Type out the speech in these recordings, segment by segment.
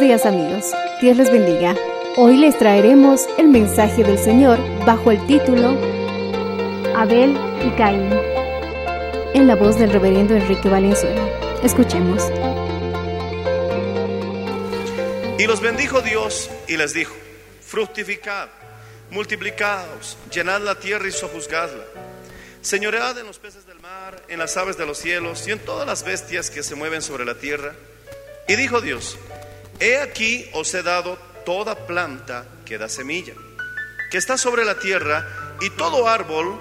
Días amigos, Dios les bendiga. Hoy les traeremos el mensaje del Señor bajo el título Abel y Caín, en la voz del reverendo Enrique Valenzuela. Escuchemos. Y los bendijo Dios y les dijo, fructificad, multiplicaos, llenad la tierra y sojuzgadla. Señoread en los peces del mar, en las aves de los cielos y en todas las bestias que se mueven sobre la tierra. Y dijo Dios, he aquí os he dado toda planta que da semilla, que está sobre la tierra, y todo árbol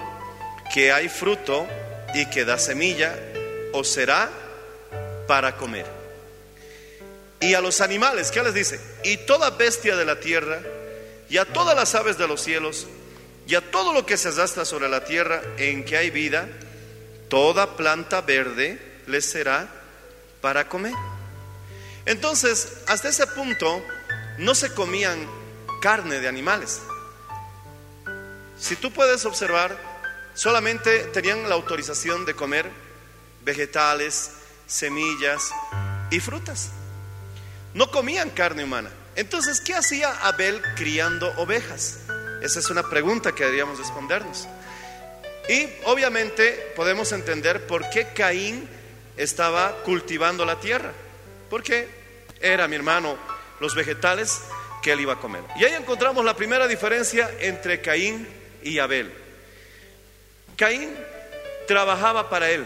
que hay fruto y que da semilla, os será para comer. Y a los animales, ¿qué les dice? Y toda bestia de la tierra, y a todas las aves de los cielos, y a todo lo que se arrastra sobre la tierra en que hay vida, toda planta verde les será para comer. Entonces, hasta ese punto, no se comían carne de animales. Si tú puedes observar, solamente tenían la autorización de comer vegetales, semillas y frutas. No comían carne humana. Entonces, ¿qué hacía Abel criando ovejas? Esa es una pregunta que deberíamos respondernos. Y obviamente podemos entender por qué Caín estaba cultivando la tierra. Porque era, mi hermano, los vegetales que él iba a comer. Y ahí encontramos la primera diferencia entre Caín y Abel. Caín trabajaba para él.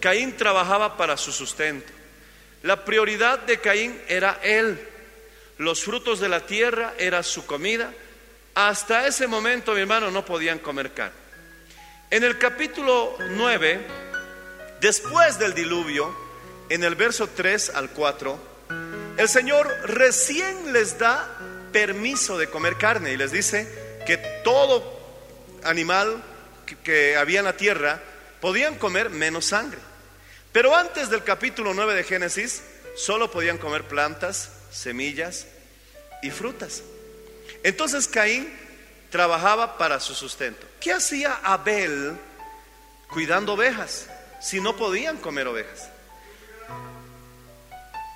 Caín trabajaba para su sustento. La prioridad de Caín era él. Los frutos de la tierra era su comida. Hasta ese momento, mi hermano, no podían comer carne. En el capítulo 9, después del diluvio, en el verso 3 al 4, el Señor recién les da permiso de comer carne y les dice que todo animal que, había en la tierra podían comer menos sangre. Pero antes del capítulo 9 de Génesis, solo podían comer plantas, semillas y frutas. Entonces Caín trabajaba para su sustento. ¿Qué hacía Abel cuidando ovejas si no podían comer ovejas?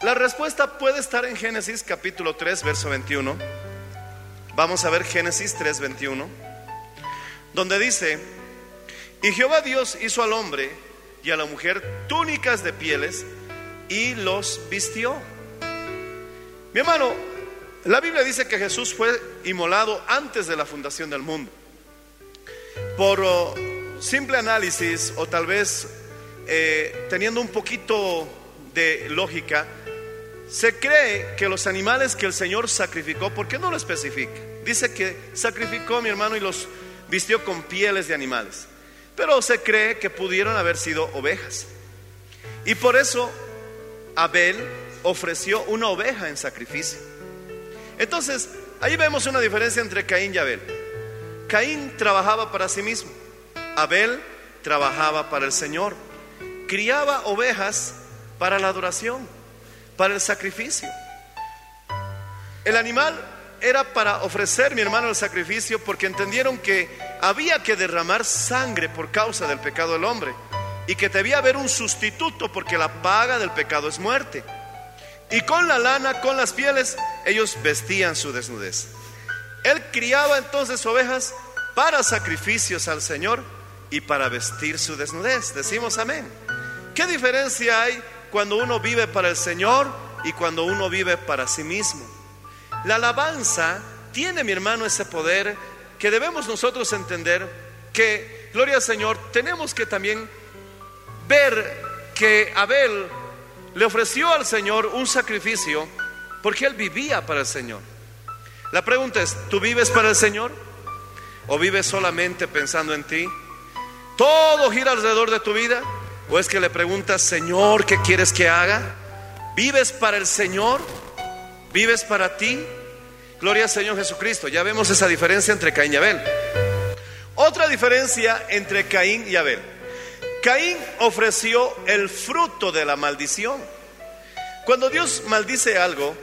La respuesta puede estar en Génesis capítulo 3, verso 21. Vamos a ver Génesis 3, 21, donde dice, y Jehová Dios hizo al hombre y a la mujer túnicas de pieles y los vistió. Mi hermano, la Biblia dice que Jesús fue inmolado antes de la fundación del mundo. Por oh, simple análisis o tal vez eh, teniendo un poquito de lógica, se cree que los animales que el Señor sacrificó, ¿por qué no lo especifica? Dice que sacrificó mi hermano y los vistió con pieles de animales. Pero se cree que pudieron haber sido ovejas. Y por eso Abel ofreció una oveja en sacrificio. Entonces, ahí vemos una diferencia entre Caín y Abel. Caín trabajaba para sí mismo. Abel trabajaba para el Señor. Criaba ovejas para la adoración, para el sacrificio. El animal era para ofrecer, mi hermano, el sacrificio porque entendieron que había que derramar sangre por causa del pecado del hombre y que debía haber un sustituto porque la paga del pecado es muerte. Y con la lana, con las pieles, ellos vestían su desnudez. Él criaba entonces ovejas para sacrificios al Señor y para vestir su desnudez. Decimos amén. ¿Qué diferencia hay cuando uno vive para el Señor y cuando uno vive para sí mismo? La alabanza tiene, mi hermano, ese poder que debemos nosotros entender que, gloria al Señor, tenemos que también ver que Abel le ofreció al Señor un sacrificio porque él vivía para el Señor. La pregunta es, ¿tú vives para el Señor? ¿O vives solamente pensando en ti? ¿Todo gira alrededor de tu vida? ¿O es que le preguntas, Señor, ¿qué quieres que haga? ¿Vives para el Señor? ¿Vives para ti? Gloria al Señor Jesucristo. Ya vemos esa diferencia entre Caín y Abel. Otra diferencia entre Caín y Abel. Caín ofreció el fruto de la maldición. Cuando Dios maldice algo,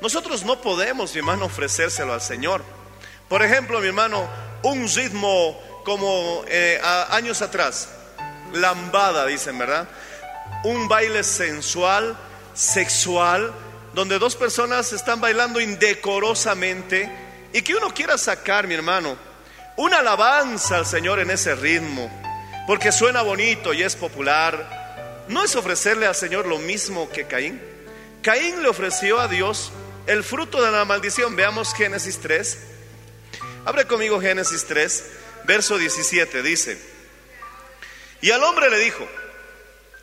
nosotros no podemos, mi hermano, ofrecérselo al Señor. Por ejemplo, mi hermano, un ritmo como eh, años atrás, lambada, dicen, ¿verdad? Un baile sensual, sexual, donde dos personas están bailando indecorosamente y que uno quiera sacar, mi hermano, una alabanza al Señor en ese ritmo, porque suena bonito y es popular, ¿no es ofrecerle al Señor lo mismo que Caín? Caín le ofreció a Dios el fruto de la maldición. Veamos Génesis 3. Abre conmigo Génesis 3, verso 17, dice, y al hombre le dijo,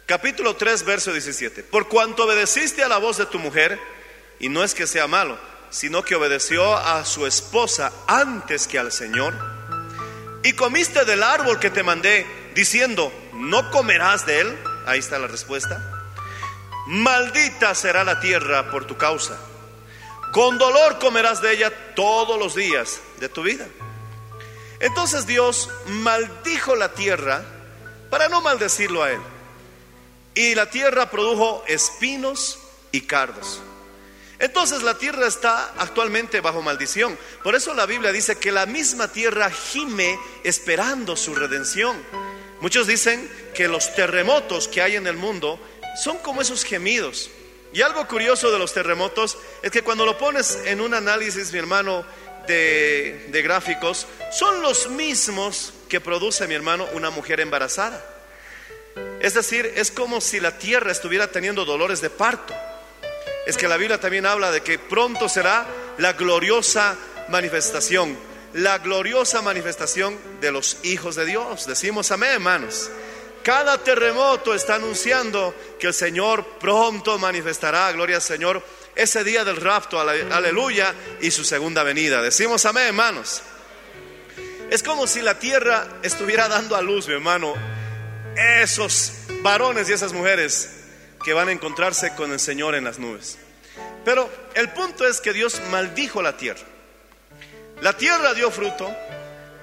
Capítulo 3, verso 17. Por cuanto obedeciste a la voz de tu mujer, y no es que sea malo, sino que obedeció a su esposa antes que al Señor, y comiste del árbol que te mandé, diciendo, no comerás de él, ahí está la respuesta, maldita será la tierra por tu causa, con dolor comerás de ella todos los días de tu vida. Entonces Dios maldijo la tierra para no maldecirlo a él. Y la tierra produjo espinos y cardos. Entonces la tierra está actualmente bajo maldición. Por eso la Biblia dice que la misma tierra gime esperando su redención. Muchos dicen que los terremotos que hay en el mundo son como esos gemidos. Y algo curioso de los terremotos es que cuando lo pones en un análisis, mi hermano, de, de gráficos, son los mismos que produce, mi hermano, una mujer embarazada. Es decir, es como si la tierra estuviera teniendo dolores de parto. Es que la Biblia también habla de que pronto será la gloriosa manifestación, la gloriosa manifestación de los hijos de Dios. Decimos amén, hermanos. Cada terremoto está anunciando que el Señor pronto manifestará, gloria al Señor, ese día del rapto, aleluya, y su segunda venida. Decimos amén, hermanos. Es como si la tierra estuviera dando a luz, mi hermano, esos varones y esas mujeres que van a encontrarse con el Señor en las nubes. Pero el punto es que Dios maldijo la tierra. La tierra dio fruto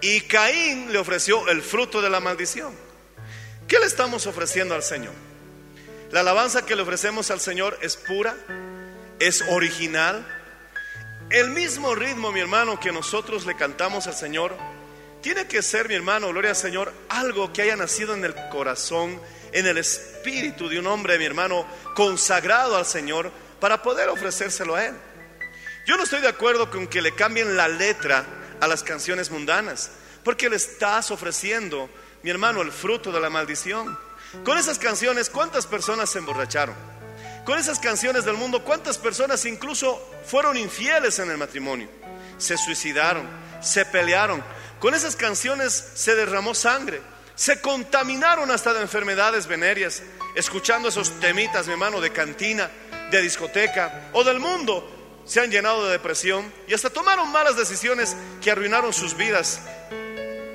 y Caín le ofreció el fruto de la maldición. ¿Qué le estamos ofreciendo al Señor? La alabanza que le ofrecemos al Señor es pura, es original. El mismo ritmo, mi hermano, que nosotros le cantamos al Señor tiene que ser, mi hermano, gloria al Señor, algo que haya nacido en el corazón, en el espíritu de un hombre, mi hermano, consagrado al Señor para poder ofrecérselo a Él. Yo no estoy de acuerdo con que le cambien la letra a las canciones mundanas, porque le estás ofreciendo, mi hermano, el fruto de la maldición. Con esas canciones, ¿cuántas personas se emborracharon? Con esas canciones del mundo, ¿cuántas personas incluso fueron infieles en el matrimonio? Se suicidaron, se pelearon, con esas canciones se derramó sangre. Se contaminaron hasta de enfermedades venéreas, escuchando esos temitas, mi hermano, de cantina, de discoteca o del mundo. Se han llenado de depresión y hasta tomaron malas decisiones que arruinaron sus vidas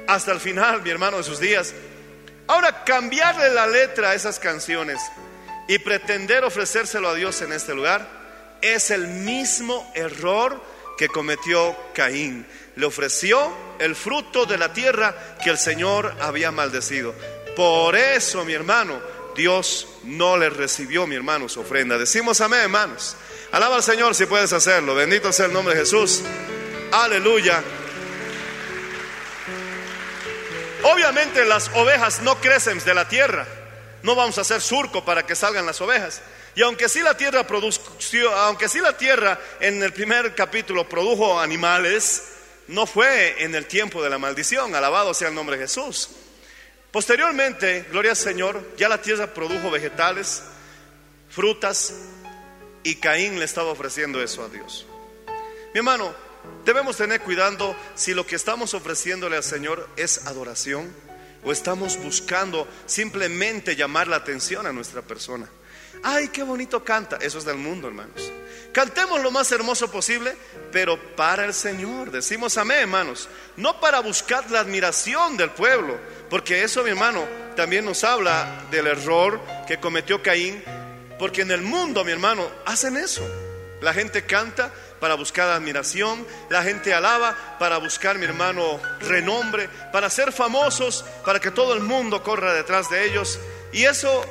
hasta el final, mi hermano, de sus días. Ahora, cambiarle la letra a esas canciones y pretender ofrecérselo a Dios en este lugar es el mismo error que cometió Caín le ofreció el fruto de la tierra que el Señor había maldecido. Por eso, mi hermano, Dios no le recibió, mi hermano, su ofrenda. Decimos amén, hermanos. Alaba al Señor si puedes hacerlo. Bendito sea el nombre de Jesús. Aleluya. Obviamente las ovejas no crecen de la tierra. No vamos a hacer surco para que salgan las ovejas. Y aunque sí la tierra produció, aunque sí la tierra en el primer capítulo produjo animales, no fue en el tiempo de la maldición. Alabado sea el nombre de Jesús. Posteriormente, gloria al Señor, ya la tierra produjo vegetales, frutas, y Caín le estaba ofreciendo eso a Dios. Mi hermano, debemos tener cuidado si lo que estamos ofreciéndole al Señor es adoración o estamos buscando simplemente llamar la atención a nuestra persona. Ay, qué bonito canta. Eso es del mundo, hermanos. Cantemos lo más hermoso posible, pero para el Señor. Decimos amén, hermanos. No para buscar la admiración del pueblo, porque eso, mi hermano, también nos habla del error que cometió Caín porque en el mundo, mi hermano, hacen eso. La gente canta para buscar admiración, la gente alaba para buscar, mi hermano, renombre, para ser famosos, para que todo el mundo corra detrás de ellos. Y eso,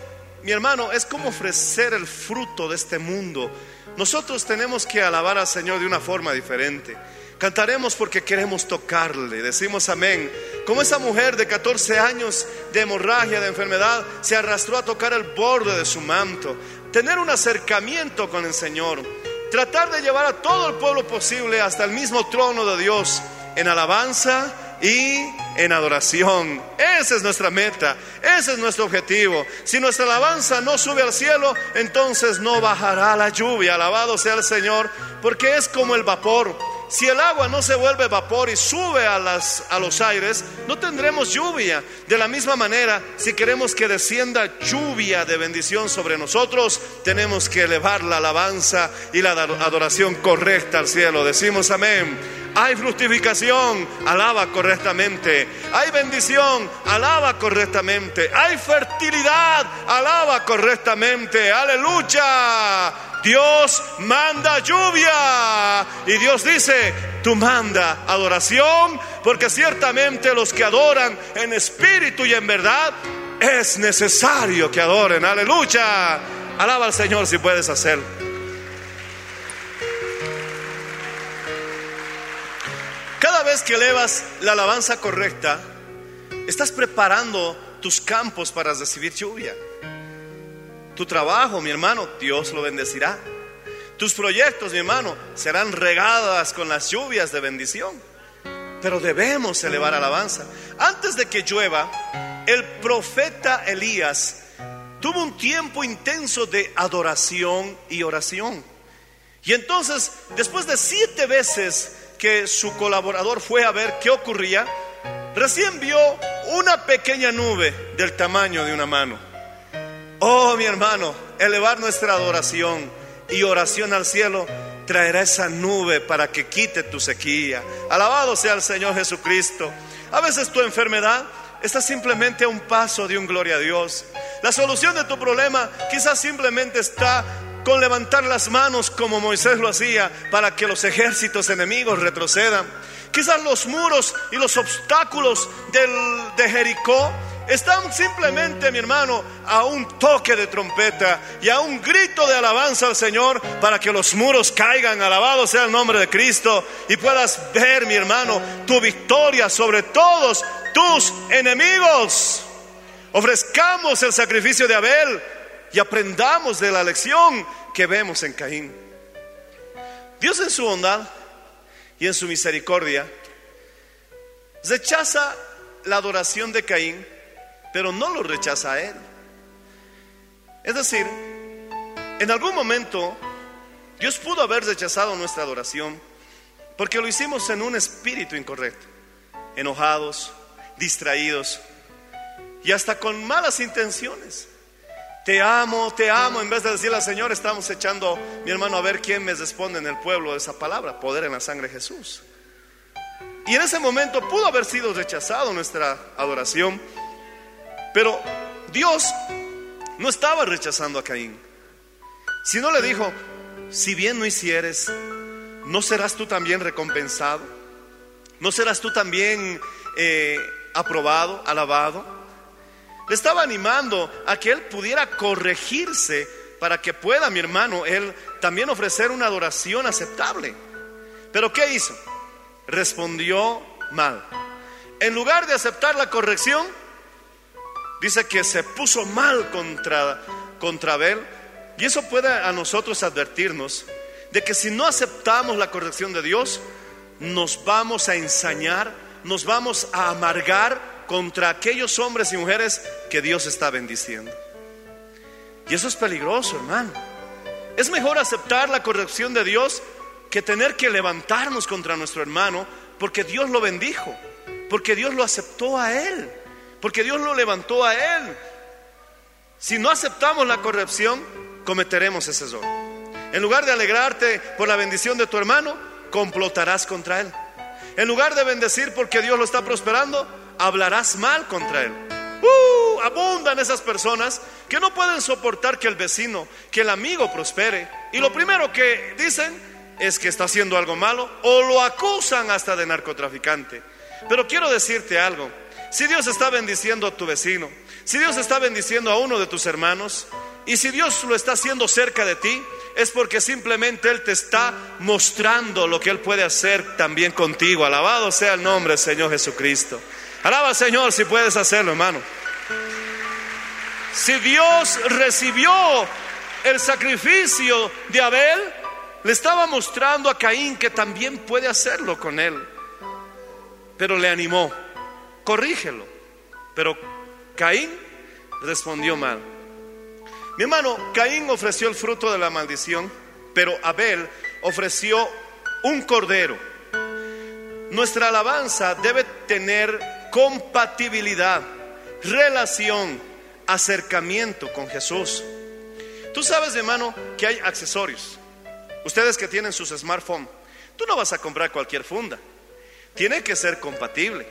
mi hermano, es como ofrecer el fruto de este mundo. Nosotros tenemos que alabar al Señor de una forma diferente. Cantaremos porque queremos tocarle, decimos amén. Como esa mujer de 14 años de hemorragia, de enfermedad, se arrastró a tocar el borde de su manto tener un acercamiento con el Señor, tratar de llevar a todo el pueblo posible hasta el mismo trono de Dios en alabanza y en adoración. Esa es nuestra meta, ese es nuestro objetivo. Si nuestra alabanza no sube al cielo, entonces no bajará la lluvia. Alabado sea el Señor, porque es como el vapor. Si el agua no se vuelve vapor y sube a, las, a los aires, no tendremos lluvia. De la misma manera, si queremos que descienda lluvia de bendición sobre nosotros, tenemos que elevar la alabanza y la adoración correcta al cielo. Decimos amén. Hay fructificación, alaba correctamente. Hay bendición, alaba correctamente. Hay fertilidad, alaba correctamente. Aleluya. Dios manda lluvia. Y Dios dice, tú manda adoración, porque ciertamente los que adoran en espíritu y en verdad, es necesario que adoren. Aleluya. Alaba al Señor si puedes hacerlo. Cada vez que elevas la alabanza correcta, estás preparando tus campos para recibir lluvia. Tu trabajo, mi hermano, Dios lo bendecirá. Tus proyectos, mi hermano, serán regadas con las lluvias de bendición. Pero debemos elevar alabanza. Antes de que llueva, el profeta Elías tuvo un tiempo intenso de adoración y oración. Y entonces, después de siete veces que su colaborador fue a ver qué ocurría, recién vio una pequeña nube del tamaño de una mano. Oh, mi hermano, elevar nuestra adoración y oración al cielo traerá esa nube para que quite tu sequía. Alabado sea el Señor Jesucristo. A veces tu enfermedad está simplemente a un paso de un gloria a Dios. La solución de tu problema quizás simplemente está con levantar las manos como Moisés lo hacía para que los ejércitos enemigos retrocedan. Quizás los muros y los obstáculos del, de Jericó están simplemente, mi hermano, a un toque de trompeta y a un grito de alabanza al Señor para que los muros caigan. Alabado sea el nombre de Cristo y puedas ver, mi hermano, tu victoria sobre todos tus enemigos. Ofrezcamos el sacrificio de Abel y aprendamos de la lección que vemos en Caín. Dios en su bondad y en su misericordia rechaza la adoración de Caín pero no lo rechaza a Él. Es decir, en algún momento Dios pudo haber rechazado nuestra adoración porque lo hicimos en un espíritu incorrecto, enojados, distraídos y hasta con malas intenciones. Te amo, te amo, en vez de decirle al Señor, estamos echando, mi hermano, a ver quién me responde en el pueblo de esa palabra, poder en la sangre de Jesús. Y en ese momento pudo haber sido rechazado nuestra adoración pero Dios no estaba rechazando a Caín, sino le dijo, si bien no hicieres, ¿no serás tú también recompensado? ¿No serás tú también eh, aprobado, alabado? Le estaba animando a que él pudiera corregirse para que pueda, mi hermano, él también ofrecer una adoración aceptable. Pero ¿qué hizo? respondió mal. En lugar de aceptar la corrección, dice que se puso mal contra, contra Abel. Y eso puede a nosotros advertirnos de que si no aceptamos la corrección de Dios, nos vamos a ensañar, nos vamos a amargar contra aquellos hombres y mujeres que Dios está bendiciendo. Y eso es peligroso, hermano. Es mejor aceptar la corrección de Dios que tener que levantarnos contra nuestro hermano porque Dios lo bendijo, porque Dios lo aceptó a él, porque Dios lo levantó a él. Si no aceptamos la corrección, cometeremos ese error. En lugar de alegrarte por la bendición de tu hermano, complotarás contra él. En lugar de bendecir porque Dios lo está prosperando, hablarás mal contra él. Uh, abundan esas personas que no pueden soportar que el vecino, que el amigo prospere. Y lo primero que dicen es que está haciendo algo malo o lo acusan hasta de narcotraficante. Pero quiero decirte algo. Si Dios está bendiciendo a tu vecino, si Dios está bendiciendo a uno de tus hermanos, y si Dios lo está haciendo cerca de ti, es porque simplemente Él te está mostrando lo que Él puede hacer también contigo. Alabado sea el nombre del Señor Jesucristo. Alaba Señor si puedes hacerlo, hermano. Si Dios recibió el sacrificio de Abel, le estaba mostrando a Caín que también puede hacerlo con él. Pero le animó, corrígelo. Pero Caín respondió mal. Mi hermano, Caín ofreció el fruto de la maldición, pero Abel ofreció un cordero. Nuestra alabanza debe tener compatibilidad, relación, acercamiento con Jesús. Tú sabes, hermano, que hay accesorios. Ustedes que tienen sus smartphones, tú no vas a comprar cualquier funda. Tiene que ser compatible.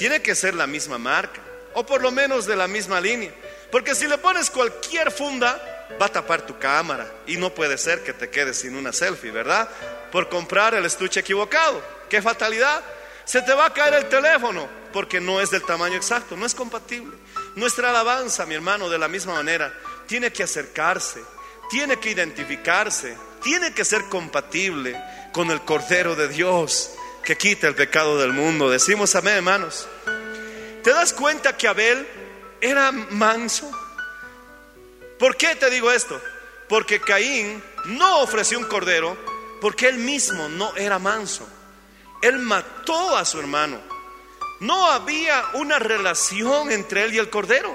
Tiene que ser la misma marca. O por lo menos de la misma línea. Porque si le pones cualquier funda, va a tapar tu cámara. Y no puede ser que te quedes sin una selfie, ¿verdad? Por comprar el estuche equivocado. ¡Qué fatalidad! Se te va a caer el teléfono porque no es del tamaño exacto, no es compatible. Nuestra alabanza, mi hermano, de la misma manera, tiene que acercarse, tiene que identificarse, tiene que ser compatible con el Cordero de Dios que quita el pecado del mundo. Decimos amén, hermanos. ¿Te das cuenta que Abel era manso? ¿Por qué te digo esto? Porque Caín no ofreció un cordero porque él mismo no era manso. Él mató a su hermano. No había una relación entre él y el cordero.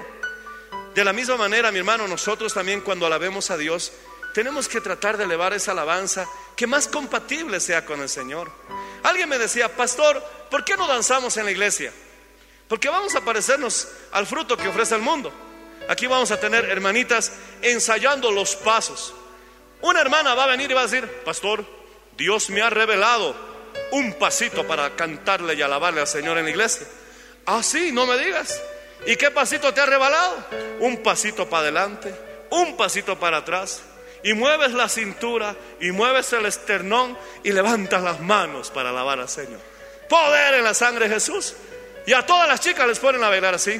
De la misma manera, mi hermano, nosotros también cuando alabemos a Dios, tenemos que tratar de elevar esa alabanza que más compatible sea con el Señor. Alguien me decía, pastor, ¿por qué no danzamos en la iglesia? Porque vamos a parecernos al fruto que ofrece el mundo. Aquí vamos a tener hermanitas ensayando los pasos. Una hermana va a venir y va a decir, pastor, Dios me ha revelado un pasito para cantarle y alabarle al Señor en la iglesia. Ah, sí, no me digas. ¿Y qué pasito te ha revelado? Un pasito para adelante, un pasito para atrás. Y mueves la cintura y mueves el esternón y levantas las manos para alabar al Señor. Poder en la sangre de Jesús. Y a todas las chicas les ponen a bailar así.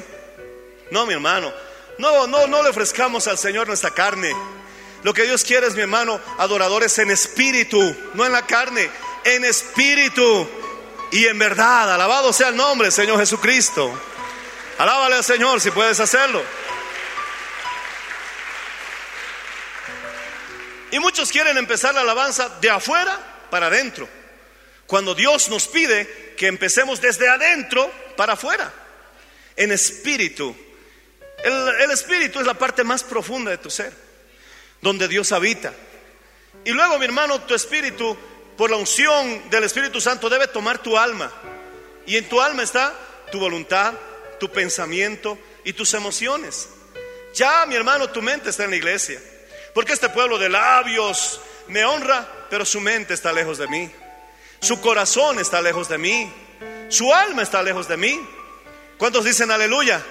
No, mi hermano. No, no, no le ofrezcamos al Señor nuestra carne. Lo que Dios quiere es, mi hermano, adoradores en espíritu, no en la carne, en espíritu y en verdad. Alabado sea el nombre, Señor Jesucristo. Alábale al Señor si puedes hacerlo. Y muchos quieren empezar la alabanza de afuera para adentro. Cuando Dios nos pide que empecemos desde adentro para afuera. En espíritu. El, el espíritu es la parte más profunda de tu ser. Donde Dios habita. Y luego, mi hermano, tu espíritu, por la unción del Espíritu Santo, debe tomar tu alma. Y en tu alma está tu voluntad, tu pensamiento y tus emociones. Ya, mi hermano, tu mente está en la iglesia. Porque este pueblo de labios me honra, pero su mente está lejos de mí. Su corazón está lejos de mí. Su alma está lejos de mí. ¿Cuántos dicen aleluya?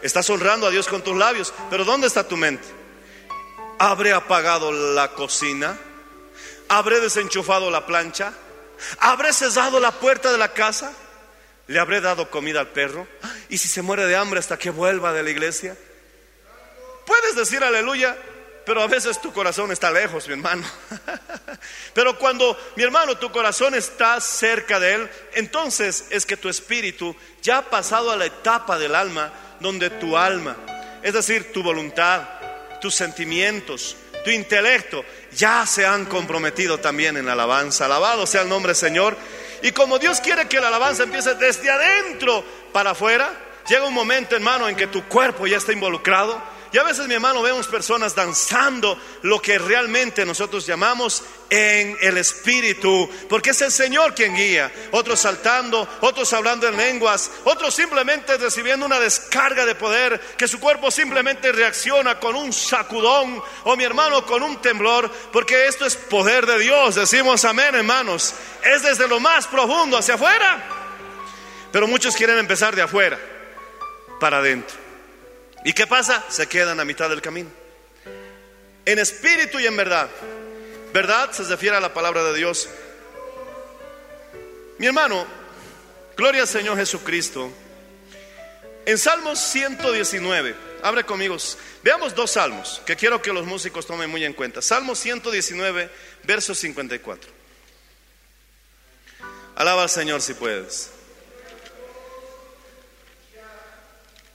Estás honrando a Dios con tus labios, pero ¿dónde está tu mente? ¿Habré apagado la cocina? ¿Habré desenchufado la plancha? ¿Habré cesado la puerta de la casa? ¿Le habré dado comida al perro? ¿Y si se muere de hambre hasta que vuelva de la iglesia? Puedes decir aleluya, pero a veces tu corazón está lejos, mi hermano. Pero cuando, mi hermano, tu corazón está cerca de Él, entonces es que tu espíritu ya ha pasado a la etapa del alma donde tu alma, es decir, tu voluntad, tus sentimientos, tu intelecto, ya se han comprometido también en la alabanza. Alabado sea el nombre Señor. Y como Dios quiere que la alabanza empiece desde adentro para afuera, llega un momento, hermano, en que tu cuerpo ya está involucrado y a veces, mi hermano, vemos personas danzando lo que realmente nosotros llamamos en el Espíritu, porque es el Señor quien guía. Otros saltando, otros hablando en lenguas, otros simplemente recibiendo una descarga de poder, que su cuerpo simplemente reacciona con un sacudón, o mi hermano, con un temblor, porque esto es poder de Dios. Decimos amén, hermanos. Es desde lo más profundo hacia afuera. Pero muchos quieren empezar de afuera para adentro. ¿Y qué pasa? Se quedan a mitad del camino. En espíritu y en verdad. Verdad se refiere a la palabra de Dios. Mi hermano, gloria al Señor Jesucristo. En Salmos 119, abre conmigo, veamos dos salmos que quiero que los músicos tomen muy en cuenta. Salmo 119, verso 54. Alaba al Señor si puedes.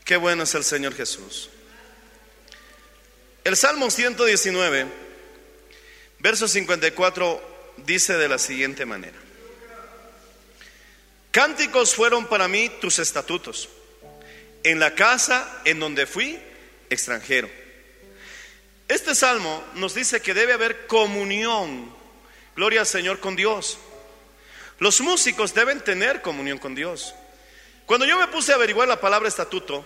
Qué bueno es el Señor Jesús. El Salmo 119, verso 54, dice de la siguiente manera. Cánticos fueron para mí tus estatutos, en la casa en donde fui extranjero. Este salmo nos dice que debe haber comunión, gloria al Señor, con Dios. Los músicos deben tener comunión con Dios. Cuando yo me puse a averiguar la palabra estatuto,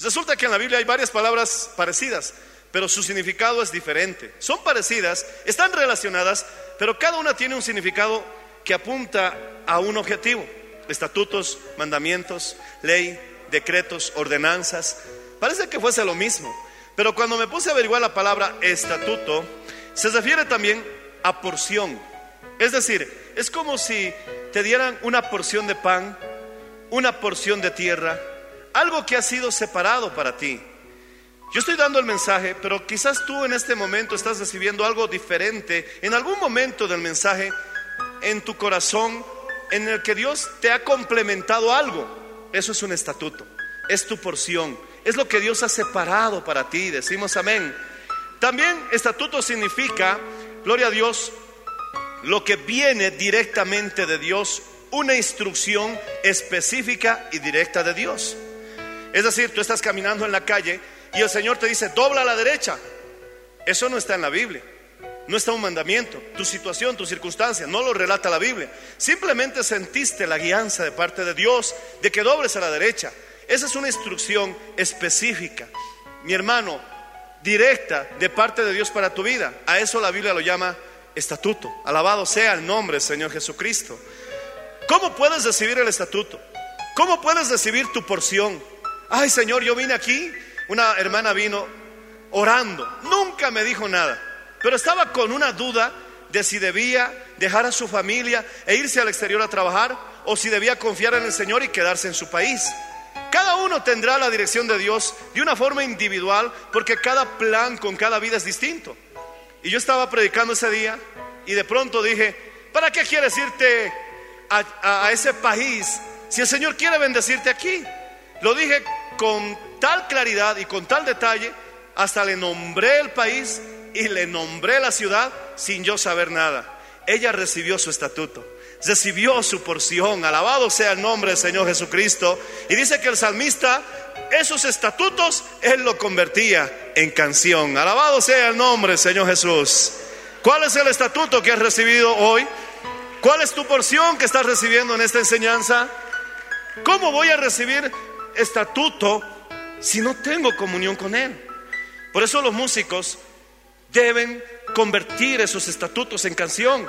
Resulta que en la Biblia hay varias palabras parecidas, pero su significado es diferente. Son parecidas, están relacionadas, pero cada una tiene un significado que apunta a un objetivo. Estatutos, mandamientos, ley, decretos, ordenanzas. Parece que fuese lo mismo. Pero cuando me puse a averiguar la palabra estatuto, se refiere también a porción. Es decir, es como si te dieran una porción de pan, una porción de tierra, algo que ha sido separado para ti. Yo estoy dando el mensaje, pero quizás tú en este momento estás recibiendo algo diferente, en algún momento del mensaje, en tu corazón, en el que Dios te ha complementado algo. Eso es un estatuto, es tu porción, es lo que Dios ha separado para ti. Decimos amén. También estatuto significa, gloria a Dios, lo que viene directamente de Dios, una instrucción específica y directa de Dios. Es decir, tú estás caminando en la calle y el Señor te dice, dobla a la derecha. Eso no está en la Biblia. No está un mandamiento. Tu situación, tu circunstancia, no lo relata la Biblia. Simplemente sentiste la guianza de parte de Dios de que dobles a la derecha. Esa es una instrucción específica. Mi hermano, directa de parte de Dios para tu vida. A eso la Biblia lo llama estatuto. Alabado sea el nombre Señor Jesucristo. ¿Cómo puedes recibir el estatuto? ¿Cómo puedes recibir tu porción? Ay Señor, yo vine aquí, una hermana vino orando, nunca me dijo nada, pero estaba con una duda de si debía dejar a su familia e irse al exterior a trabajar o si debía confiar en el Señor y quedarse en su país. Cada uno tendrá la dirección de Dios de una forma individual porque cada plan con cada vida es distinto. Y yo estaba predicando ese día y de pronto dije, ¿para qué quieres irte a, a ese país si el Señor quiere bendecirte aquí? Lo dije con tal claridad y con tal detalle, hasta le nombré el país y le nombré la ciudad sin yo saber nada. Ella recibió su estatuto, recibió su porción, alabado sea el nombre del Señor Jesucristo. Y dice que el salmista, esos estatutos, él lo convertía en canción. Alabado sea el nombre del Señor Jesús. ¿Cuál es el estatuto que has recibido hoy? ¿Cuál es tu porción que estás recibiendo en esta enseñanza? ¿Cómo voy a recibir estatuto si no tengo comunión con Él. Por eso los músicos deben convertir esos estatutos en canción.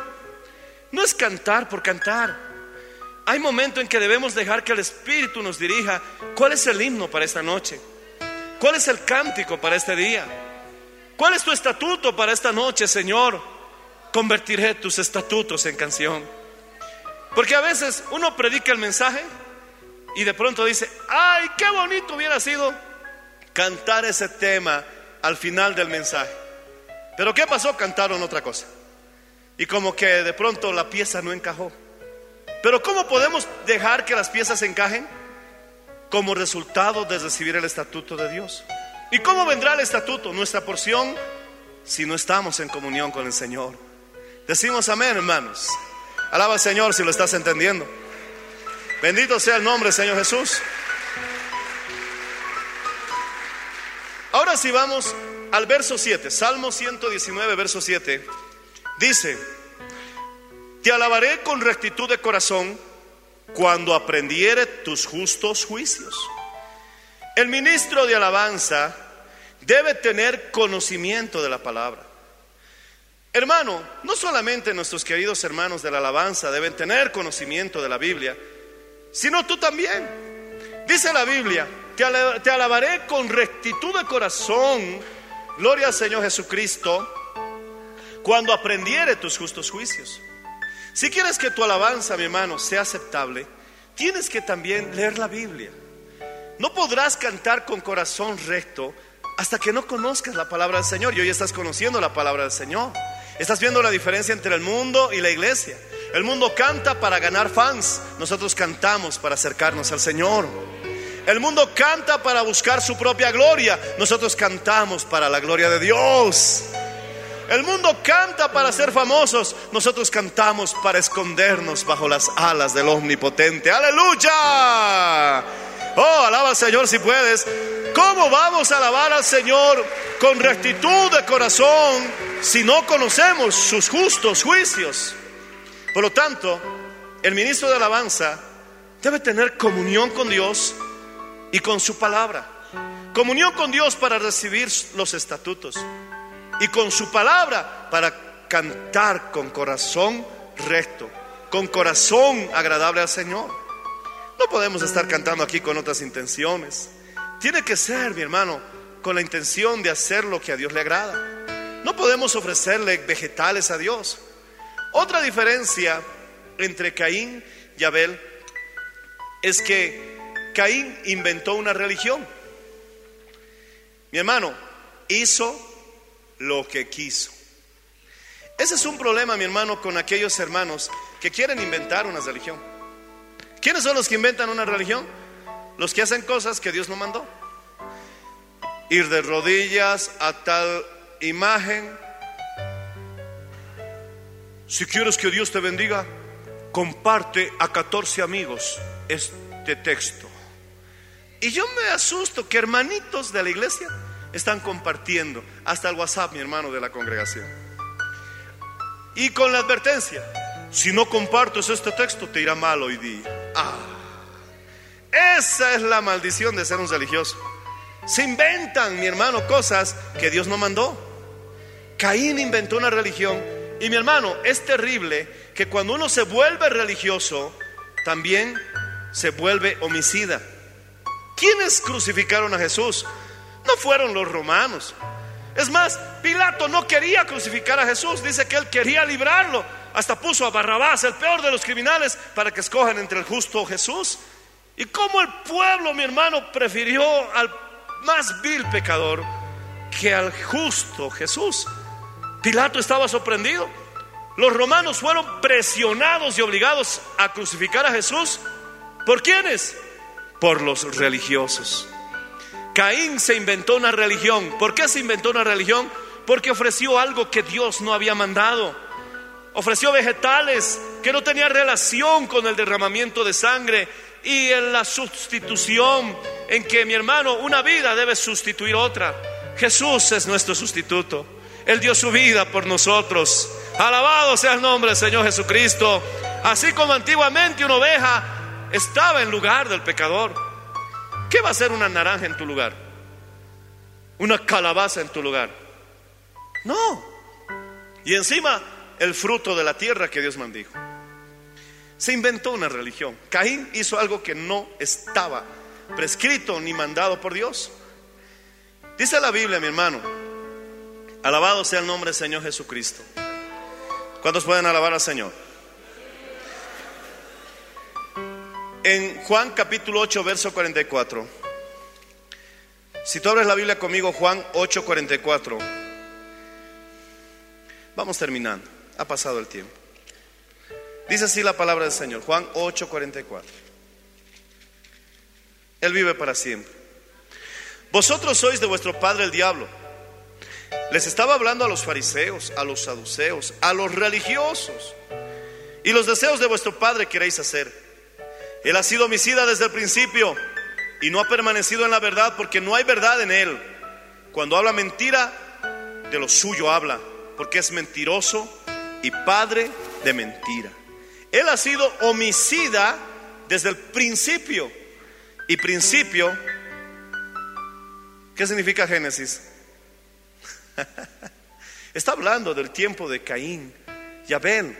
No es cantar por cantar. Hay momentos en que debemos dejar que el Espíritu nos dirija. ¿Cuál es el himno para esta noche? ¿Cuál es el cántico para este día? ¿Cuál es tu estatuto para esta noche, Señor? Convertiré tus estatutos en canción. Porque a veces uno predica el mensaje y de pronto dice, ay, qué bonito hubiera sido cantar ese tema al final del mensaje. Pero ¿qué pasó? Cantaron otra cosa. Y como que de pronto la pieza no encajó. Pero ¿cómo podemos dejar que las piezas encajen? Como resultado de recibir el estatuto de Dios. ¿Y cómo vendrá el estatuto? Nuestra porción si no estamos en comunión con el Señor. Decimos amén, hermanos. Alaba al Señor si lo estás entendiendo. Bendito sea el nombre, Señor Jesús. Ahora si vamos al verso 7, Salmo 119, verso 7, dice, te alabaré con rectitud de corazón cuando aprendiere tus justos juicios. El ministro de alabanza debe tener conocimiento de la palabra. Hermano, no solamente nuestros queridos hermanos de la alabanza deben tener conocimiento de la Biblia, sino tú también. Dice la Biblia, te alabaré con rectitud de corazón, gloria al Señor Jesucristo, cuando aprendiere tus justos juicios. Si quieres que tu alabanza, mi hermano, sea aceptable, tienes que también leer la Biblia. No podrás cantar con corazón recto hasta que no conozcas la palabra del Señor. Y hoy estás conociendo la palabra del Señor. Estás viendo la diferencia entre el mundo y la iglesia. El mundo canta para ganar fans. Nosotros cantamos para acercarnos al Señor. El mundo canta para buscar su propia gloria. Nosotros cantamos para la gloria de Dios. El mundo canta para ser famosos. Nosotros cantamos para escondernos bajo las alas del Omnipotente. Aleluya. Oh, alaba al Señor si puedes. ¿Cómo vamos a alabar al Señor con rectitud de corazón si no conocemos sus justos juicios? Por lo tanto, el ministro de alabanza debe tener comunión con Dios y con su palabra. Comunión con Dios para recibir los estatutos y con su palabra para cantar con corazón recto, con corazón agradable al Señor. No podemos estar cantando aquí con otras intenciones. Tiene que ser, mi hermano, con la intención de hacer lo que a Dios le agrada. No podemos ofrecerle vegetales a Dios. Otra diferencia entre Caín y Abel es que Caín inventó una religión. Mi hermano hizo lo que quiso. Ese es un problema, mi hermano, con aquellos hermanos que quieren inventar una religión. ¿Quiénes son los que inventan una religión? Los que hacen cosas que Dios no mandó. Ir de rodillas a tal imagen. Si quieres que Dios te bendiga, comparte a 14 amigos este texto. Y yo me asusto que hermanitos de la iglesia están compartiendo hasta el WhatsApp, mi hermano de la congregación. Y con la advertencia, si no compartes este texto te irá mal hoy día. Ah, esa es la maldición de ser un religioso. Se inventan, mi hermano, cosas que Dios no mandó. Caín inventó una religión y mi hermano, es terrible que cuando uno se vuelve religioso, también se vuelve homicida. ¿Quiénes crucificaron a Jesús? No fueron los romanos. Es más, Pilato no quería crucificar a Jesús, dice que él quería librarlo. Hasta puso a Barrabás, el peor de los criminales, para que escojan entre el justo Jesús. Y como el pueblo, mi hermano, prefirió al más vil pecador que al justo Jesús. Pilato estaba sorprendido. Los romanos fueron presionados y obligados a crucificar a Jesús. ¿Por quiénes? Por los religiosos. Caín se inventó una religión. ¿Por qué se inventó una religión? Porque ofreció algo que Dios no había mandado. Ofreció vegetales que no tenían relación con el derramamiento de sangre y en la sustitución en que mi hermano una vida debe sustituir otra. Jesús es nuestro sustituto. Él dio su vida por nosotros. Alabado sea el nombre del Señor Jesucristo. Así como antiguamente una oveja estaba en lugar del pecador. ¿Qué va a ser una naranja en tu lugar? ¿Una calabaza en tu lugar? No. Y encima el fruto de la tierra que Dios maldijo. Se inventó una religión. Caín hizo algo que no estaba prescrito ni mandado por Dios. Dice la Biblia, mi hermano, alabado sea el nombre del Señor Jesucristo. ¿Cuántos pueden alabar al Señor? En Juan capítulo 8, verso 44. Si tú abres la Biblia conmigo, Juan 8, 44. Vamos terminando. Ha pasado el tiempo. Dice así la palabra del Señor, Juan 8:44. Él vive para siempre. Vosotros sois de vuestro padre el diablo. Les estaba hablando a los fariseos, a los saduceos, a los religiosos. Y los deseos de vuestro padre queréis hacer. Él ha sido homicida desde el principio y no ha permanecido en la verdad porque no hay verdad en él. Cuando habla mentira, de lo suyo habla, porque es mentiroso y padre de mentira. Él ha sido homicida desde el principio. Y principio, ¿qué significa Génesis? Está hablando del tiempo de Caín y Abel.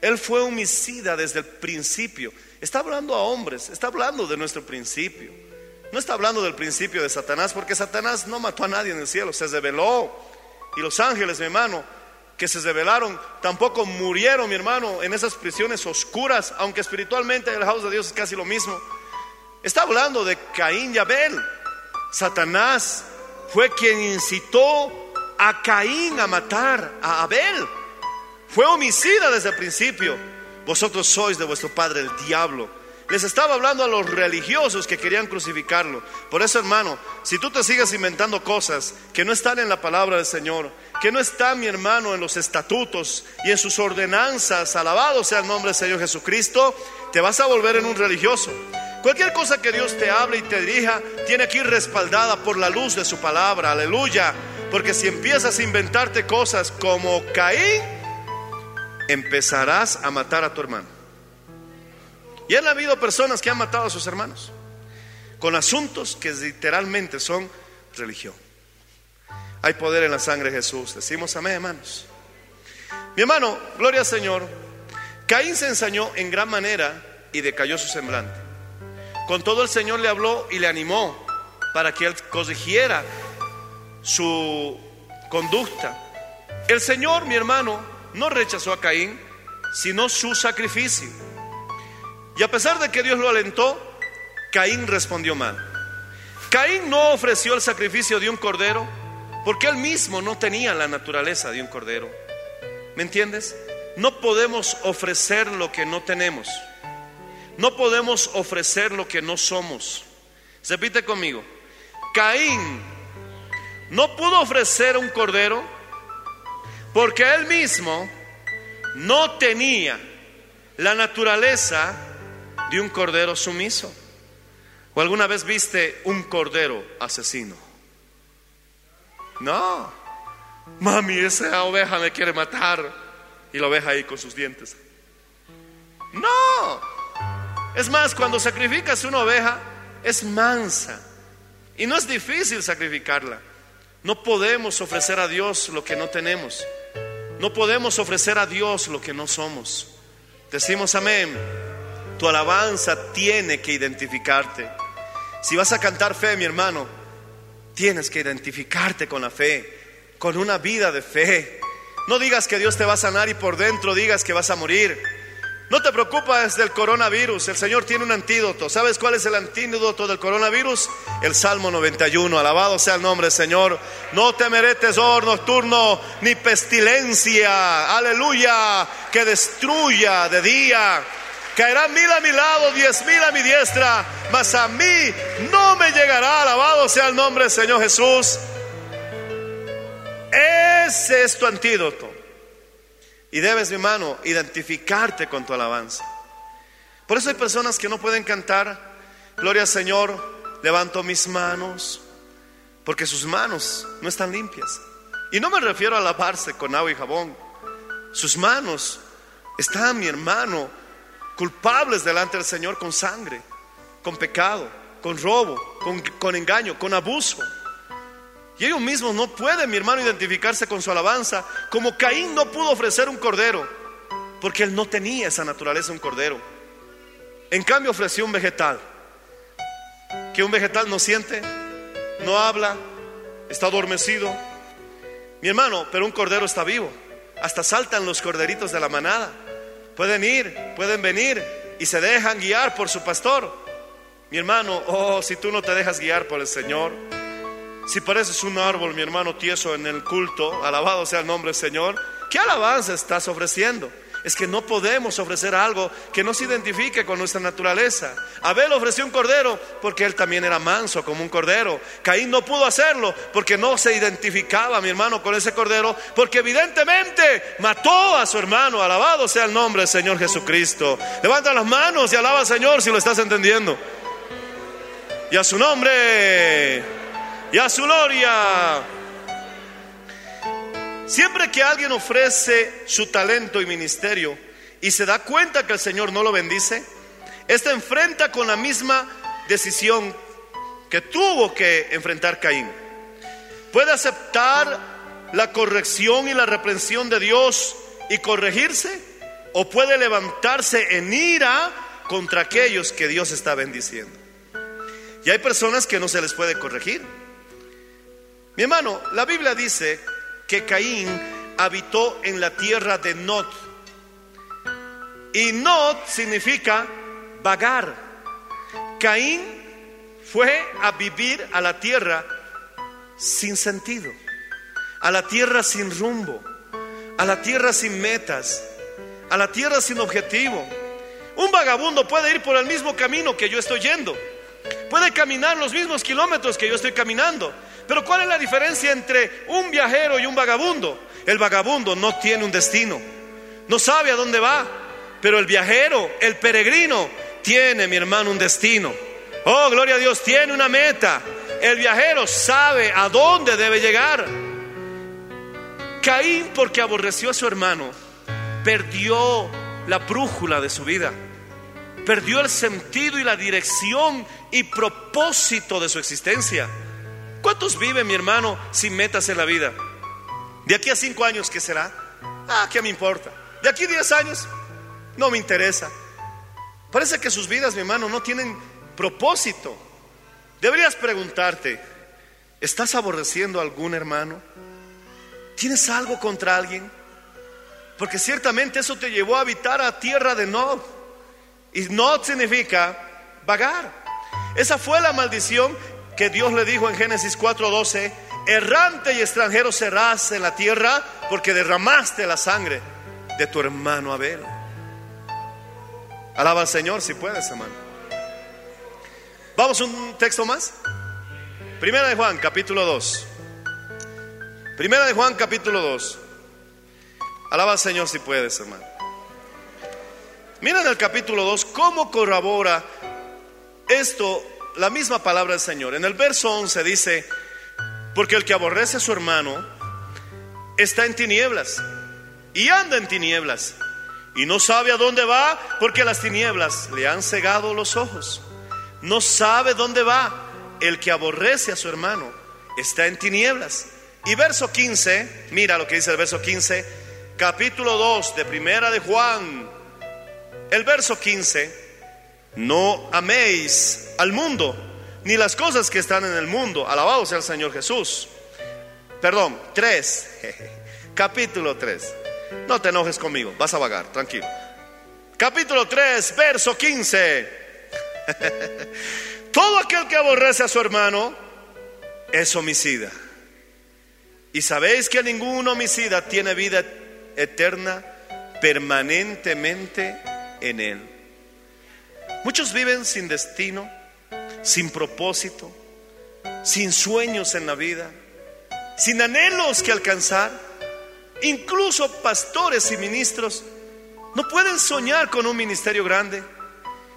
Él fue homicida desde el principio. Está hablando a hombres, está hablando de nuestro principio. No está hablando del principio de Satanás, porque Satanás no mató a nadie en el cielo, se reveló. Y los ángeles, mi hermano, que se revelaron, tampoco murieron, mi hermano, en esas prisiones oscuras, aunque espiritualmente el house de Dios es casi lo mismo. Está hablando de Caín y Abel. Satanás fue quien incitó a Caín a matar a Abel. Fue homicida desde el principio. Vosotros sois de vuestro padre el diablo. Les estaba hablando a los religiosos que querían crucificarlo. Por eso, hermano, si tú te sigues inventando cosas que no están en la palabra del Señor, que no están, mi hermano, en los estatutos y en sus ordenanzas, alabado sea el nombre del Señor Jesucristo, te vas a volver en un religioso. Cualquier cosa que Dios te hable y te dirija, tiene que ir respaldada por la luz de su palabra, aleluya. Porque si empiezas a inventarte cosas como Caín, empezarás a matar a tu hermano. Y han habido personas que han matado a sus hermanos con asuntos que literalmente son religión. Hay poder en la sangre de Jesús. Decimos amén, hermanos. Mi hermano, gloria al Señor. Caín se ensañó en gran manera y decayó su semblante. Con todo el Señor le habló y le animó para que él corrigiera su conducta. El Señor, mi hermano, no rechazó a Caín, sino su sacrificio. Y a pesar de que Dios lo alentó, Caín respondió mal. Caín no ofreció el sacrificio de un cordero porque él mismo no tenía la naturaleza de un cordero. ¿Me entiendes? No podemos ofrecer lo que no tenemos. No podemos ofrecer lo que no somos. Repite conmigo. Caín no pudo ofrecer un cordero porque él mismo no tenía la naturaleza de un cordero sumiso. ¿O alguna vez viste un cordero asesino? No. Mami, esa oveja me quiere matar. Y la oveja ahí con sus dientes. No. Es más, cuando sacrificas una oveja, es mansa. Y no es difícil sacrificarla. No podemos ofrecer a Dios lo que no tenemos. No podemos ofrecer a Dios lo que no somos. Decimos amén. Tu alabanza tiene que identificarte. Si vas a cantar fe, mi hermano, tienes que identificarte con la fe, con una vida de fe. No digas que Dios te va a sanar y por dentro digas que vas a morir. No te preocupes del coronavirus, el Señor tiene un antídoto. ¿Sabes cuál es el antídoto del coronavirus? El Salmo 91. Alabado sea el nombre del Señor. No temeré tesor nocturno ni pestilencia. Aleluya. Que destruya de día. Caerán mil a mi lado, diez mil a mi diestra, mas a mí no me llegará. Alabado sea el nombre del Señor Jesús. Ese es tu antídoto. Y debes, mi hermano, identificarte con tu alabanza. Por eso hay personas que no pueden cantar, Gloria al Señor, levanto mis manos, porque sus manos no están limpias. Y no me refiero a lavarse con agua y jabón. Sus manos están, mi hermano, culpables delante del Señor con sangre, con pecado, con robo, con, con engaño, con abuso. Y ellos mismos no pueden, mi hermano, identificarse con su alabanza, como Caín no pudo ofrecer un cordero, porque él no tenía esa naturaleza, un cordero. En cambio ofreció un vegetal, que un vegetal no siente, no habla, está adormecido. Mi hermano, pero un cordero está vivo. Hasta saltan los corderitos de la manada. Pueden ir, pueden venir y se dejan guiar por su pastor. Mi hermano, oh, si tú no te dejas guiar por el Señor, si pareces un árbol, mi hermano tieso en el culto, alabado sea el nombre del Señor, ¿qué alabanza estás ofreciendo? Es que no podemos ofrecer algo que no se identifique con nuestra naturaleza. Abel ofreció un cordero porque él también era manso como un cordero. Caín no pudo hacerlo porque no se identificaba, mi hermano, con ese cordero, porque evidentemente mató a su hermano. Alabado sea el nombre del Señor Jesucristo. Levanta las manos y alaba al Señor si lo estás entendiendo. Y a su nombre, y a su gloria. Siempre que alguien ofrece su talento y ministerio y se da cuenta que el Señor no lo bendice, éste enfrenta con la misma decisión que tuvo que enfrentar Caín. Puede aceptar la corrección y la reprensión de Dios y corregirse, o puede levantarse en ira contra aquellos que Dios está bendiciendo. Y hay personas que no se les puede corregir. Mi hermano, la Biblia dice que Caín habitó en la tierra de Nod. Y Nod significa vagar. Caín fue a vivir a la tierra sin sentido, a la tierra sin rumbo, a la tierra sin metas, a la tierra sin objetivo. Un vagabundo puede ir por el mismo camino que yo estoy yendo, puede caminar los mismos kilómetros que yo estoy caminando, pero ¿cuál es la diferencia entre un viajero y un vagabundo? El vagabundo no tiene un destino, no sabe a dónde va, pero el viajero, el peregrino, tiene, mi hermano, un destino. Oh, gloria a Dios, tiene una meta. El viajero sabe a dónde debe llegar. Caín, porque aborreció a su hermano, perdió la brújula de su vida, perdió el sentido y la dirección y propósito de su existencia. ¿Cuántos viven, mi hermano, sin metas en la vida? De aquí a cinco años, ¿qué será? Ah, ¿qué me importa? De aquí a diez años, no me interesa. Parece que sus vidas, mi hermano, no tienen propósito. Deberías preguntarte, ¿estás aborreciendo a algún hermano? ¿Tienes algo contra alguien? Porque ciertamente eso te llevó a habitar a tierra de Nod. Y Nod significa vagar. Esa fue la maldición que Dios le dijo en Génesis 4:12, errante y extranjero serás en la tierra porque derramaste la sangre de tu hermano Abel. Alaba al Señor si puedes, hermano. Vamos un texto más. Primera de Juan, capítulo 2. Primera de Juan, capítulo 2. Alaba al Señor si puedes, hermano. Mira en el capítulo 2 cómo corrobora esto la misma palabra del Señor. En el verso 11 dice, porque el que aborrece a su hermano está en tinieblas y anda en tinieblas y no sabe a dónde va porque las tinieblas le han cegado los ojos. No sabe dónde va. El que aborrece a su hermano está en tinieblas. Y verso 15, mira lo que dice el verso 15, capítulo 2 de Primera de Juan. El verso 15 no améis al mundo, ni las cosas que están en el mundo. Alabado sea el Señor Jesús. Perdón, 3. Capítulo 3. No te enojes conmigo, vas a vagar, tranquilo. Capítulo 3, verso 15. Todo aquel que aborrece a su hermano es homicida. Y sabéis que ningún homicida tiene vida eterna permanentemente en él. Muchos viven sin destino, sin propósito, sin sueños en la vida, sin anhelos que alcanzar. Incluso pastores y ministros no pueden soñar con un ministerio grande.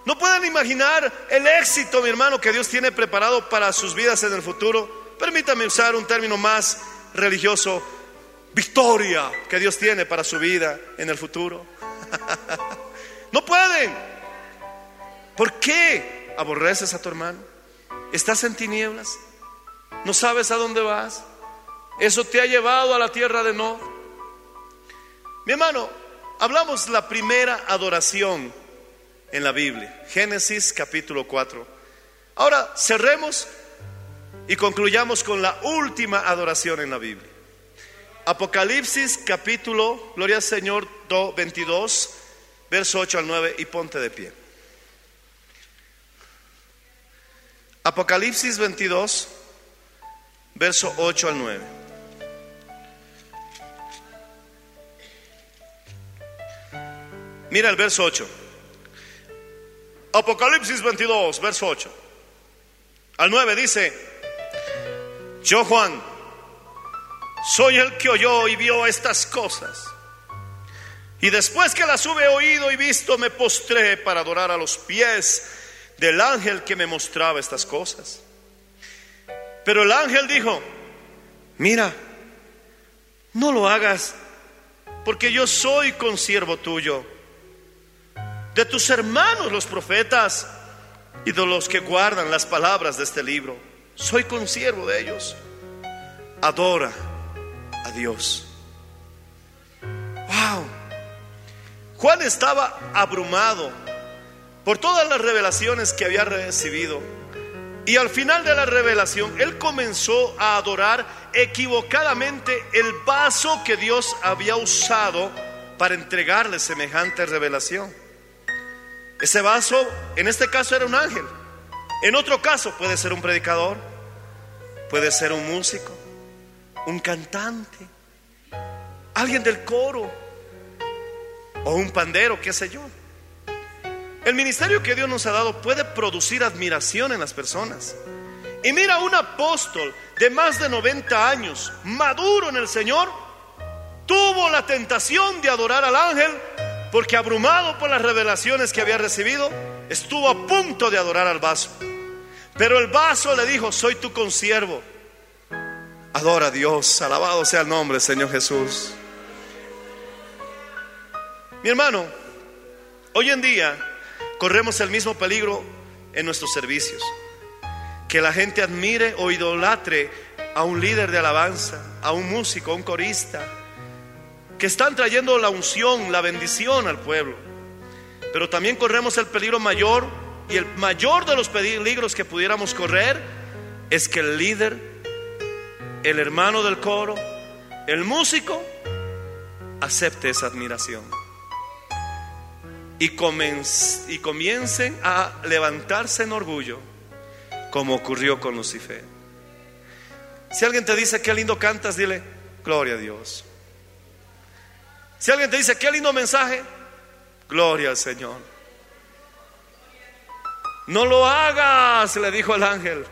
No pueden imaginar el éxito, mi hermano, que Dios tiene preparado para sus vidas en el futuro. Permítame usar un término más religioso, victoria que Dios tiene para su vida en el futuro. no pueden. ¿Por qué aborreces a tu hermano? ¿Estás en tinieblas? ¿No sabes a dónde vas? Eso te ha llevado a la tierra de no. Mi hermano, hablamos la primera adoración en la Biblia, Génesis capítulo 4. Ahora cerremos y concluyamos con la última adoración en la Biblia. Apocalipsis capítulo, gloria al Señor 22, verso 8 al 9 y ponte de pie. Apocalipsis 22, verso 8 al 9. Mira el verso 8. Apocalipsis 22, verso 8. Al 9 dice, yo Juan, soy el que oyó y vio estas cosas. Y después que las hube oído y visto, me postré para adorar a los pies del ángel que me mostraba estas cosas. Pero el ángel dijo, mira, no lo hagas, porque yo soy consiervo tuyo, de tus hermanos los profetas y de los que guardan las palabras de este libro. Soy consiervo de ellos. Adora a Dios. Wow. Juan estaba abrumado por todas las revelaciones que había recibido. Y al final de la revelación, él comenzó a adorar equivocadamente el vaso que Dios había usado para entregarle semejante revelación. Ese vaso, en este caso, era un ángel. En otro caso, puede ser un predicador, puede ser un músico, un cantante, alguien del coro o un pandero, qué sé yo. El ministerio que Dios nos ha dado puede producir admiración en las personas. Y mira, un apóstol de más de 90 años, maduro en el Señor, tuvo la tentación de adorar al ángel porque abrumado por las revelaciones que había recibido, estuvo a punto de adorar al vaso. Pero el vaso le dijo, soy tu consiervo. Adora a Dios, alabado sea el nombre, Señor Jesús. Mi hermano, hoy en día corremos el mismo peligro en nuestros servicios. Que la gente admire o idolatre a un líder de alabanza, a un músico, a un corista, que están trayendo la unción, la bendición al pueblo. Pero también corremos el peligro mayor y el mayor de los peligros que pudiéramos correr es que el líder, el hermano del coro, el músico, acepte esa admiración y, y comiencen a levantarse en orgullo, como ocurrió con Lucifer. Si alguien te dice qué lindo cantas, dile, gloria a Dios. Si alguien te dice qué lindo mensaje, gloria al Señor. No lo hagas, le dijo el ángel.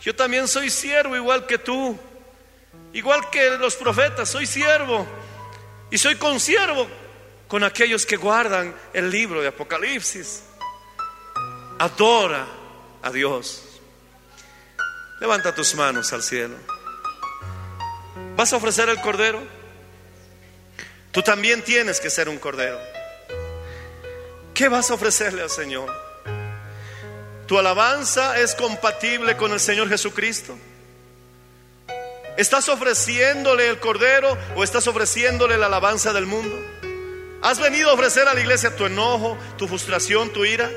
Yo también soy siervo igual que tú, igual que los profetas, soy siervo y soy consiervo con aquellos que guardan el libro de Apocalipsis. Adora a Dios. Levanta tus manos al cielo. ¿Vas a ofrecer el cordero? Tú también tienes que ser un cordero. ¿Qué vas a ofrecerle al Señor? ¿Tu alabanza es compatible con el Señor Jesucristo? ¿Estás ofreciéndole el cordero o estás ofreciéndole la alabanza del mundo? ¿Has venido a ofrecer a la iglesia tu enojo, tu frustración, tu ira?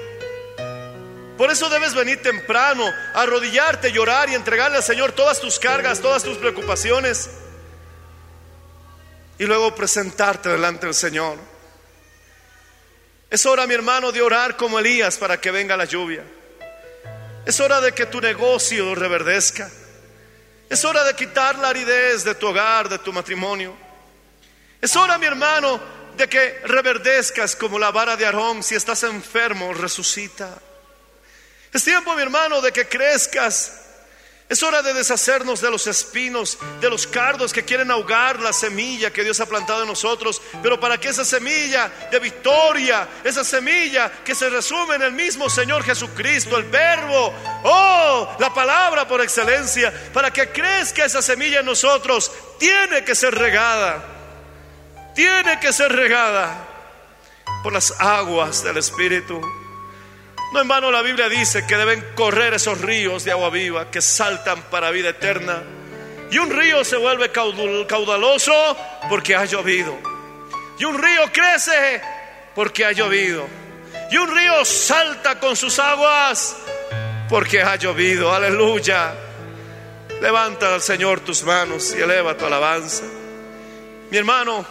Por eso debes venir temprano, arrodillarte, llorar y entregarle al Señor todas tus cargas, todas tus preocupaciones. Y luego presentarte delante del Señor. Es hora, mi hermano, de orar como Elías para que venga la lluvia. Es hora de que tu negocio reverdezca. Es hora de quitar la aridez de tu hogar, de tu matrimonio. Es hora, mi hermano, de que reverdezcas como la vara de Aarón. Si estás enfermo, resucita. Es tiempo, mi hermano, de que crezcas. Es hora de deshacernos de los espinos, de los cardos que quieren ahogar la semilla que Dios ha plantado en nosotros. Pero para que esa semilla de victoria, esa semilla que se resume en el mismo Señor Jesucristo, el verbo, oh, la palabra por excelencia, para que crezca esa semilla en nosotros, tiene que ser regada tiene que ser regada por las aguas del Espíritu. No en vano la Biblia dice que deben correr esos ríos de agua viva que saltan para vida eterna. Y un río se vuelve caudaloso porque ha llovido. Y un río crece porque ha llovido. Y un río salta con sus aguas porque ha llovido. Aleluya. Levanta al Señor tus manos y eleva tu alabanza. Mi hermano,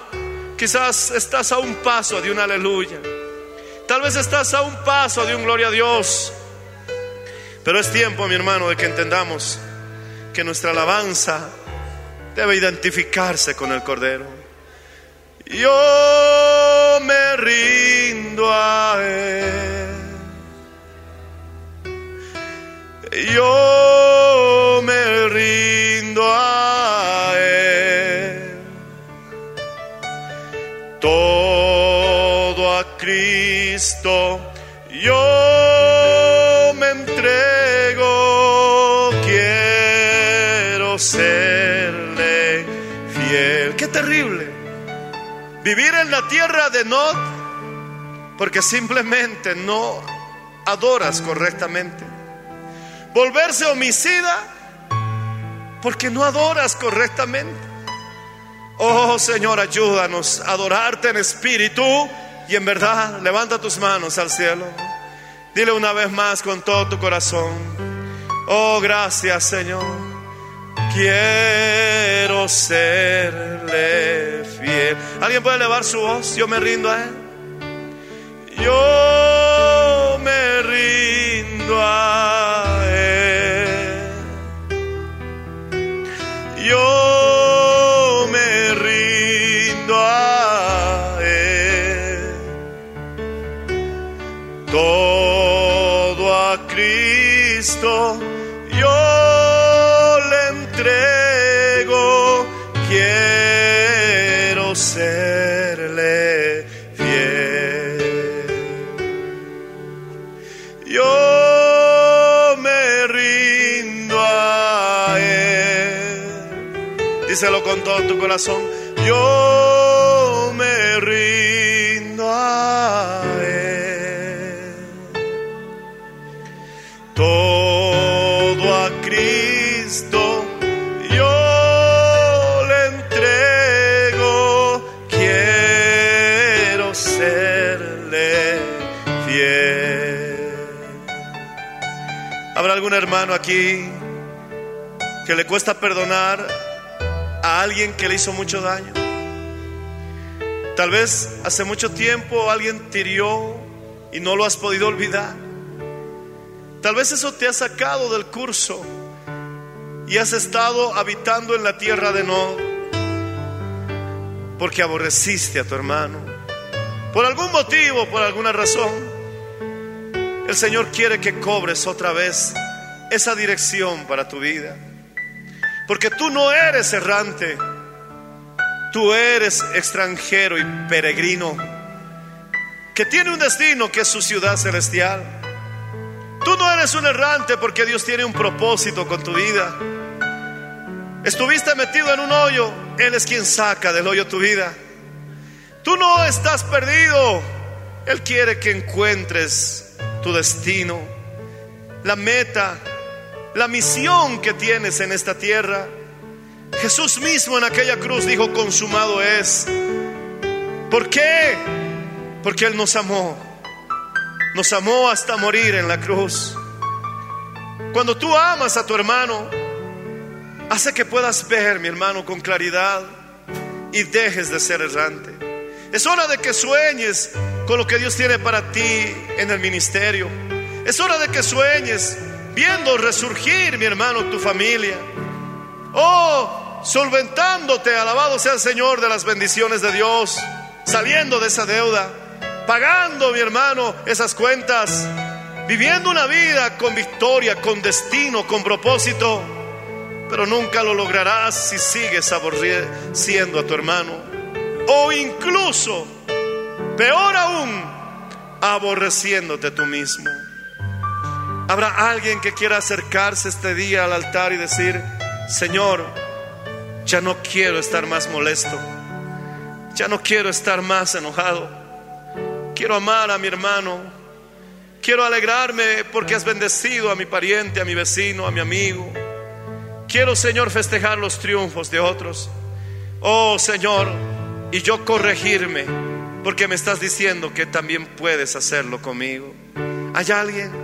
Quizás estás a un paso de un aleluya. Tal vez estás a un paso de un gloria a Dios. Pero es tiempo, mi hermano, de que entendamos que nuestra alabanza debe identificarse con el Cordero. yo me rindo a Él. Yo me rindo Todo a Cristo yo me entrego. Quiero serle fiel. Qué terrible vivir en la tierra de Nod porque simplemente no adoras correctamente. Volverse homicida porque no adoras correctamente. Oh Señor, ayúdanos a adorarte en espíritu y en verdad. Levanta tus manos al cielo. Dile una vez más con todo tu corazón. Oh, gracias Señor. Quiero serle fiel. ¿Alguien puede elevar su voz? Yo me rindo a Él. Yo Díselo con todo tu corazón. Yo me rindo a Él. Todo a Cristo yo le entrego. Quiero serle fiel. ¿Habrá algún hermano aquí que le cuesta perdonar alguien que le hizo mucho daño? Tal vez hace mucho tiempo alguien te hirió y no lo has podido olvidar. Tal vez eso te ha sacado del curso y has estado habitando en la tierra de no porque aborreciste a tu hermano. Por algún motivo, por alguna razón, el Señor quiere que cobres otra vez esa dirección para tu vida. Porque tú no eres errante, tú eres extranjero y peregrino que tiene un destino que es su ciudad celestial. Tú no eres un errante porque Dios tiene un propósito con tu vida. Estuviste metido en un hoyo, Él es quien saca del hoyo tu vida. Tú no estás perdido, Él quiere que encuentres tu destino, la meta, la misión que tienes en esta tierra. Jesús mismo en aquella cruz dijo, consumado es. ¿Por qué? Porque Él nos amó. Nos amó hasta morir en la cruz. Cuando tú amas a tu hermano, hace que puedas ver, mi hermano, con claridad y dejes de ser errante. Es hora de que sueñes con lo que Dios tiene para ti en el ministerio. Es hora de que sueñes viendo resurgir, mi hermano, tu familia. Oh, solventándote, alabado sea el Señor de las bendiciones de Dios, saliendo de esa deuda, pagando, mi hermano, esas cuentas, viviendo una vida con victoria, con destino, con propósito. Pero nunca lo lograrás si sigues aborreciendo a tu hermano. O incluso, peor aún, aborreciéndote tú mismo. Habrá alguien que quiera acercarse este día al altar y decir, Señor, ya no quiero estar más molesto, ya no quiero estar más enojado, quiero amar a mi hermano, quiero alegrarme porque has bendecido a mi pariente, a mi vecino, a mi amigo. Quiero, Señor, festejar los triunfos de otros. Oh, Señor, y yo corregirme porque me estás diciendo que también puedes hacerlo conmigo. ¿Hay alguien?